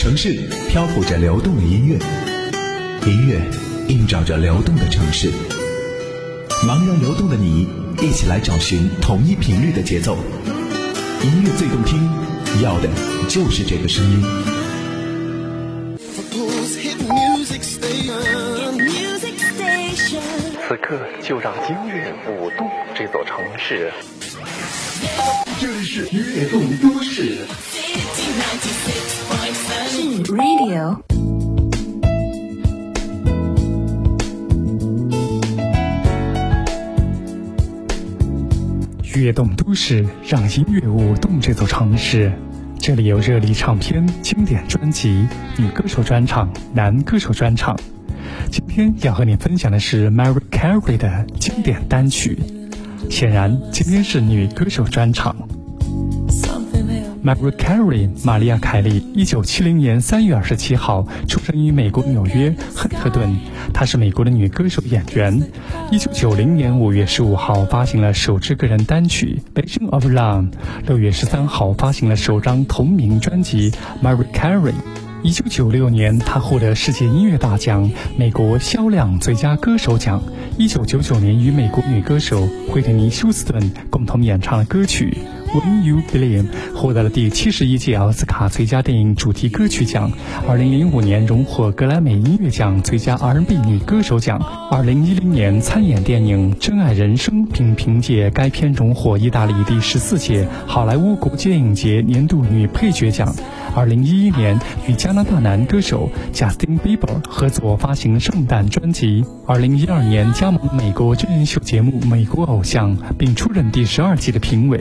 城市漂浮着流动的音乐，音乐映照着流动的城市。茫然流动的你，一起来找寻同一频率的节奏。音乐最动听，要的就是这个声音。此刻就让音乐舞动这座城市。这里是悦动都市。Radio。悦动都市，让音乐舞动这座城市。这里有热力唱片、经典专辑、女歌手专场、男歌手专场。今天要和你分享的是 Mary Carey 的经典单曲。显然，今天是女歌手专场。Mariah Carey，玛利亚·凯莉，一九七零年三月二十七号出生于美国纽约亨特顿。她是美国的女歌手、演员。一九九零年五月十五号发行了首支个人单曲《Vision of Love》。六月十三号发行了首张同名专辑《Mariah Carey》。一九九六年，她获得世界音乐大奖美国销量最佳歌手奖。一九九九年，与美国女歌手惠特尼·休斯顿共同演唱了歌曲。When You Believe 获得了第七十一届奥斯卡最佳电影主题歌曲奖。二零零五年荣获格莱美音乐奖最佳 R&B 女歌手奖。二零一零年参演电影《真爱人生》，并凭借该片荣获意大利第十四届好莱坞国际电影节年度女配角奖。二零一一年与加拿大男歌手 Justin Bieber 合作发行圣诞专辑。二零一二年加盟美国真人秀节目《美国偶像》，并出任第十二季的评委。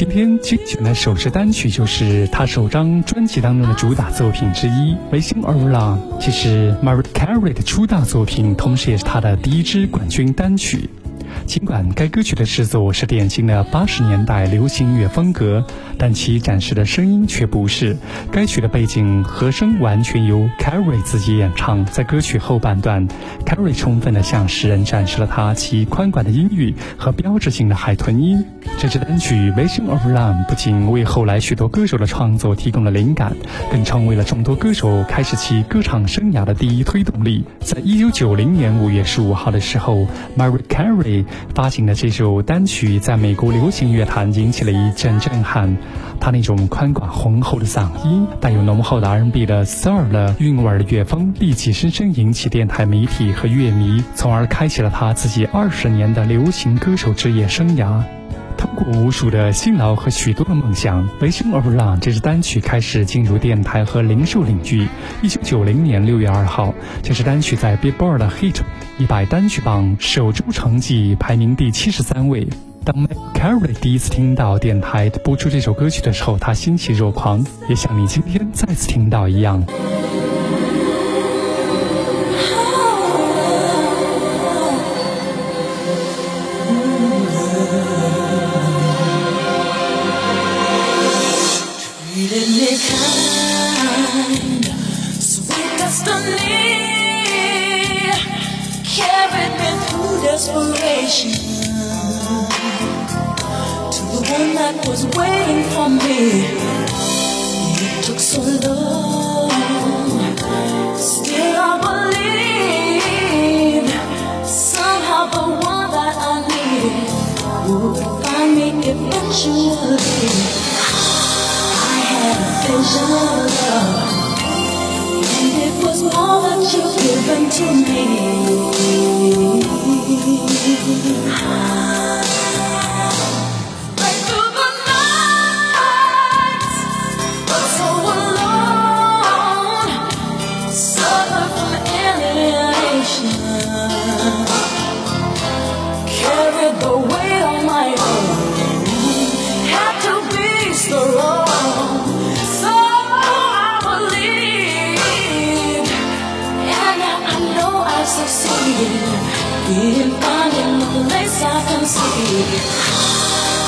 今天精选的首支单曲就是他首张专辑当中的主打作品之一《维新尔朗》，这是 Mariah Carey 的出道作品，同时也是他的第一支冠军单曲。尽管该歌曲的制作是典型的八十年代流行音乐风格，但其展示的声音却不是。该曲的背景和声完全由 Carrie 自己演唱。在歌曲后半段，Carrie 充分地向世人展示了他其宽广的音域和标志性的海豚音。这支单曲《Vision of Love》不仅为后来许多歌手的创作提供了灵感，更成为了众多歌手开始其歌唱生涯的第一推动力。在一九九零年五月十五号的时候，Mary Carey 发行的这首单曲在美国流行乐坛引起了一阵震撼。他那种宽广浑厚的嗓音，带有浓厚的 R&B 的 soul 的韵味的乐风，立即深深引起电台媒体和乐迷，从而开启了他自己二十年的流行歌手职业生涯。通过无数的辛劳和许多的梦想，《Vision of Love》这支单曲开始进入电台和零售领域。一九九零年六月二号，这支单曲在 Billboard Hit 一百单曲榜首周成绩排名第七十三位。当 Carrie 第一次听到电台播出这首歌曲的时候，他欣喜若狂，也像你今天再次听到一样。分就没你。Place I can.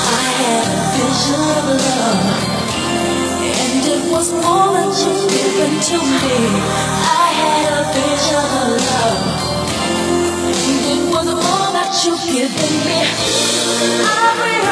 I had a vision of love, and it was more than you've given to me. I had a vision of love, and it was more that you've given me. I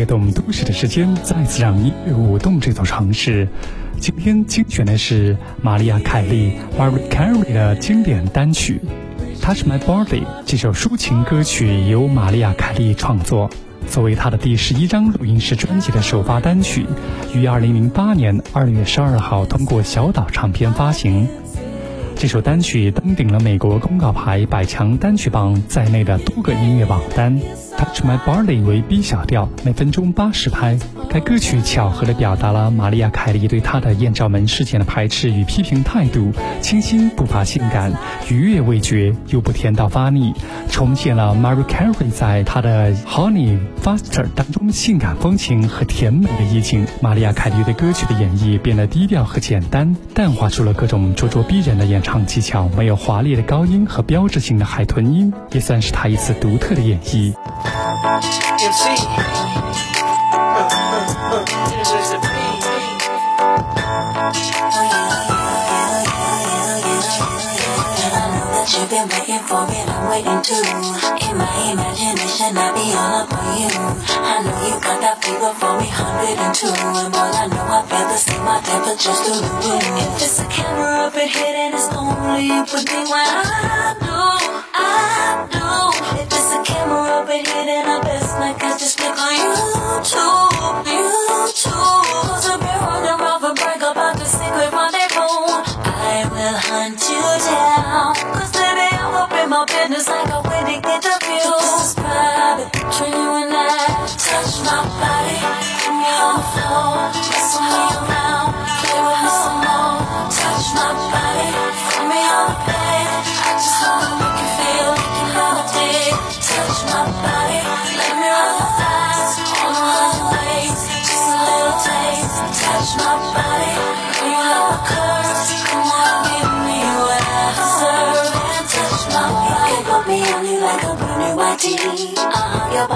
这里是悦动都市的时间，再次让音乐舞动这座城市。今天精选的是玛丽亚·凯莉 （Maria Carey） 的经典单曲《Touch My Body》。这首抒情歌曲由玛丽亚·凯莉创作，作为她的第十一张录音室专辑的首发单曲，于二零零八年二月十二号通过小岛唱片发行。这首单曲登顶了美国公告牌百强单曲榜在内的多个音乐榜单。Touch My Body 为 B 小调，每分钟八十拍。该歌曲巧合地表达了玛丽亚·凯莉对她的艳照门事件的排斥与批评态度，清新不乏性感，愉悦味觉又不甜到发腻，重现了 Mariah Carey 在她的 Honey Faster 当中性感风情和甜美的意境。玛丽亚·凯莉对歌曲的演绎变得低调和简单，淡化出了各种咄咄逼人的演唱技巧，没有华丽的高音和标志性的海豚音，也算是她一次独特的演绎。MC. Uh, uh, uh, Here's the beat. You've been waiting for it, I'm waiting too. In my imagination, I be all up on you. I know you got that fever for me, 102. And boy, I know I feel the same, my temperature's through the roof. If it's a camera up in here, then it's only you me when I know, I know. If it's a camera Touch my body, put me on the floor. Mess with me around, play with me some more. Touch my body, put me on the bed.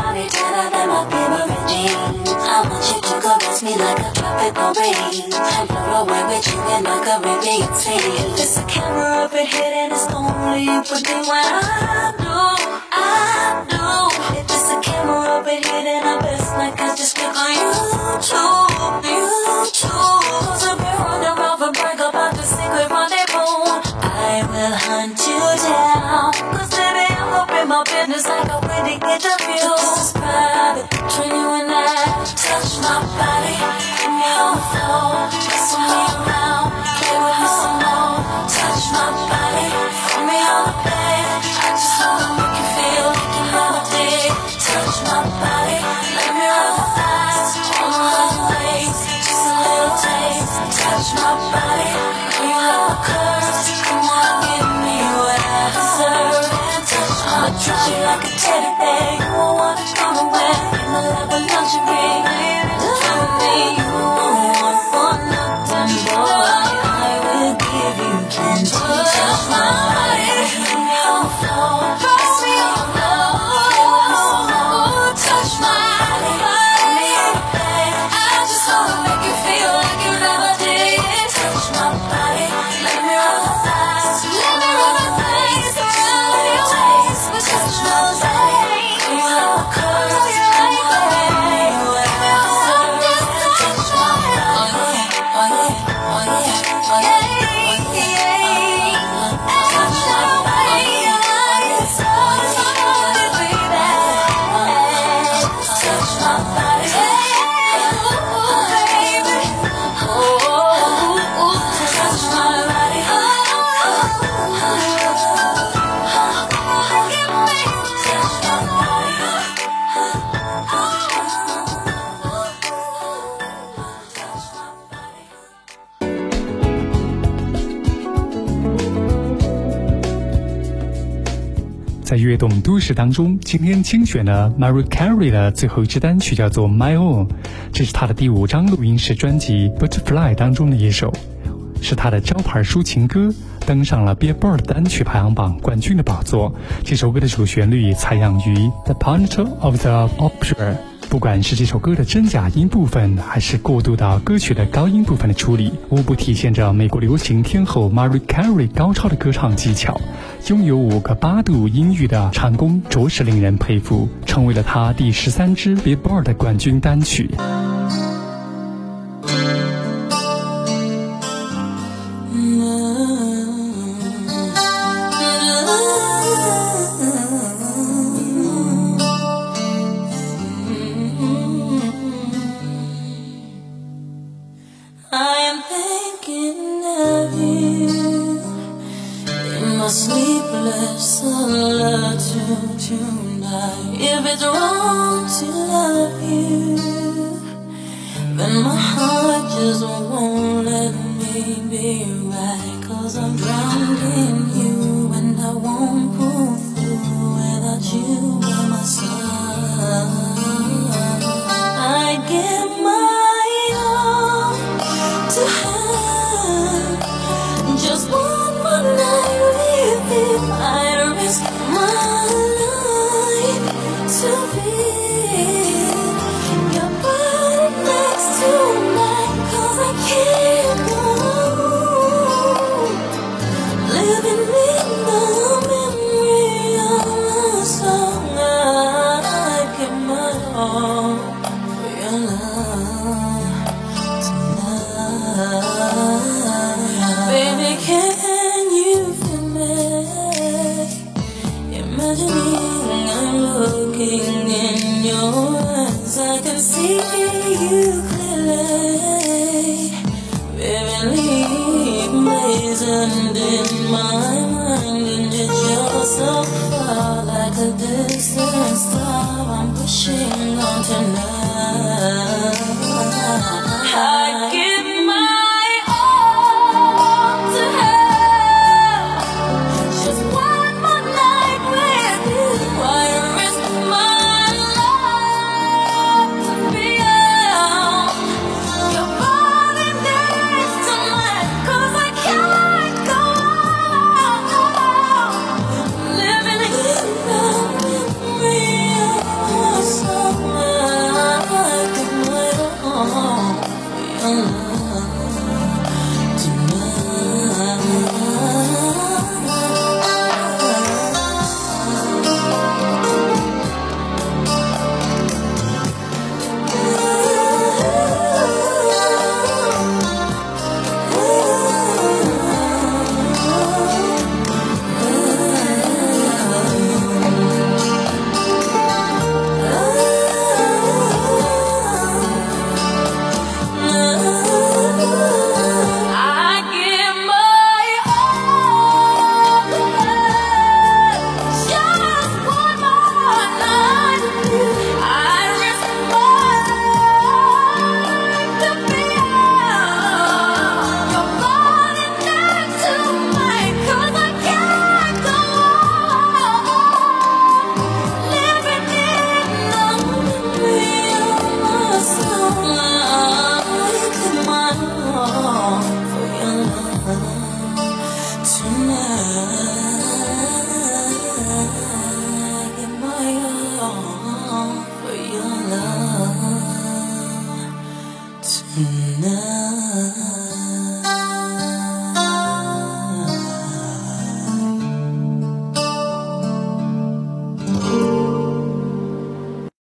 Body tighter than my favorite jeans. I want you to caress me like a tropical breeze. And float away with you in a Caribbean sea. It's a camera up here, then it's only you put me when I know, I know. You won't wanna come away the love of lingerie. Come with me, my you you give you plenty. 在悦动都市当中，今天精选了 Mary Carey 的最后一支单曲叫做《My Own》，这是她的第五张录音室专辑《Butterfly》当中的一首，是她的招牌抒情歌，登上了 Billboard 单曲排行榜冠军的宝座。这首歌的主旋律采样于《The Planet of the Opera》。不管是这首歌的真假音部分，还是过渡到歌曲的高音部分的处理，无不体现着美国流行天后 Mariah Carey 高超的歌唱技巧。拥有五个八度音域的唱功，着实令人佩服，成为了她第十三支 Billboard 的冠军单曲。Sleepless solitude tonight. If it's wrong to love you, then my heart just won't let me be right. Cause I'm drowned in you and I won't pull through without you by my side. Baby, can you feel me? Imagining I'm looking in your eyes, I can see you clearly. Vividly blazoned in my mind, and so far like a distant star. I'm pushing on tonight. I alone.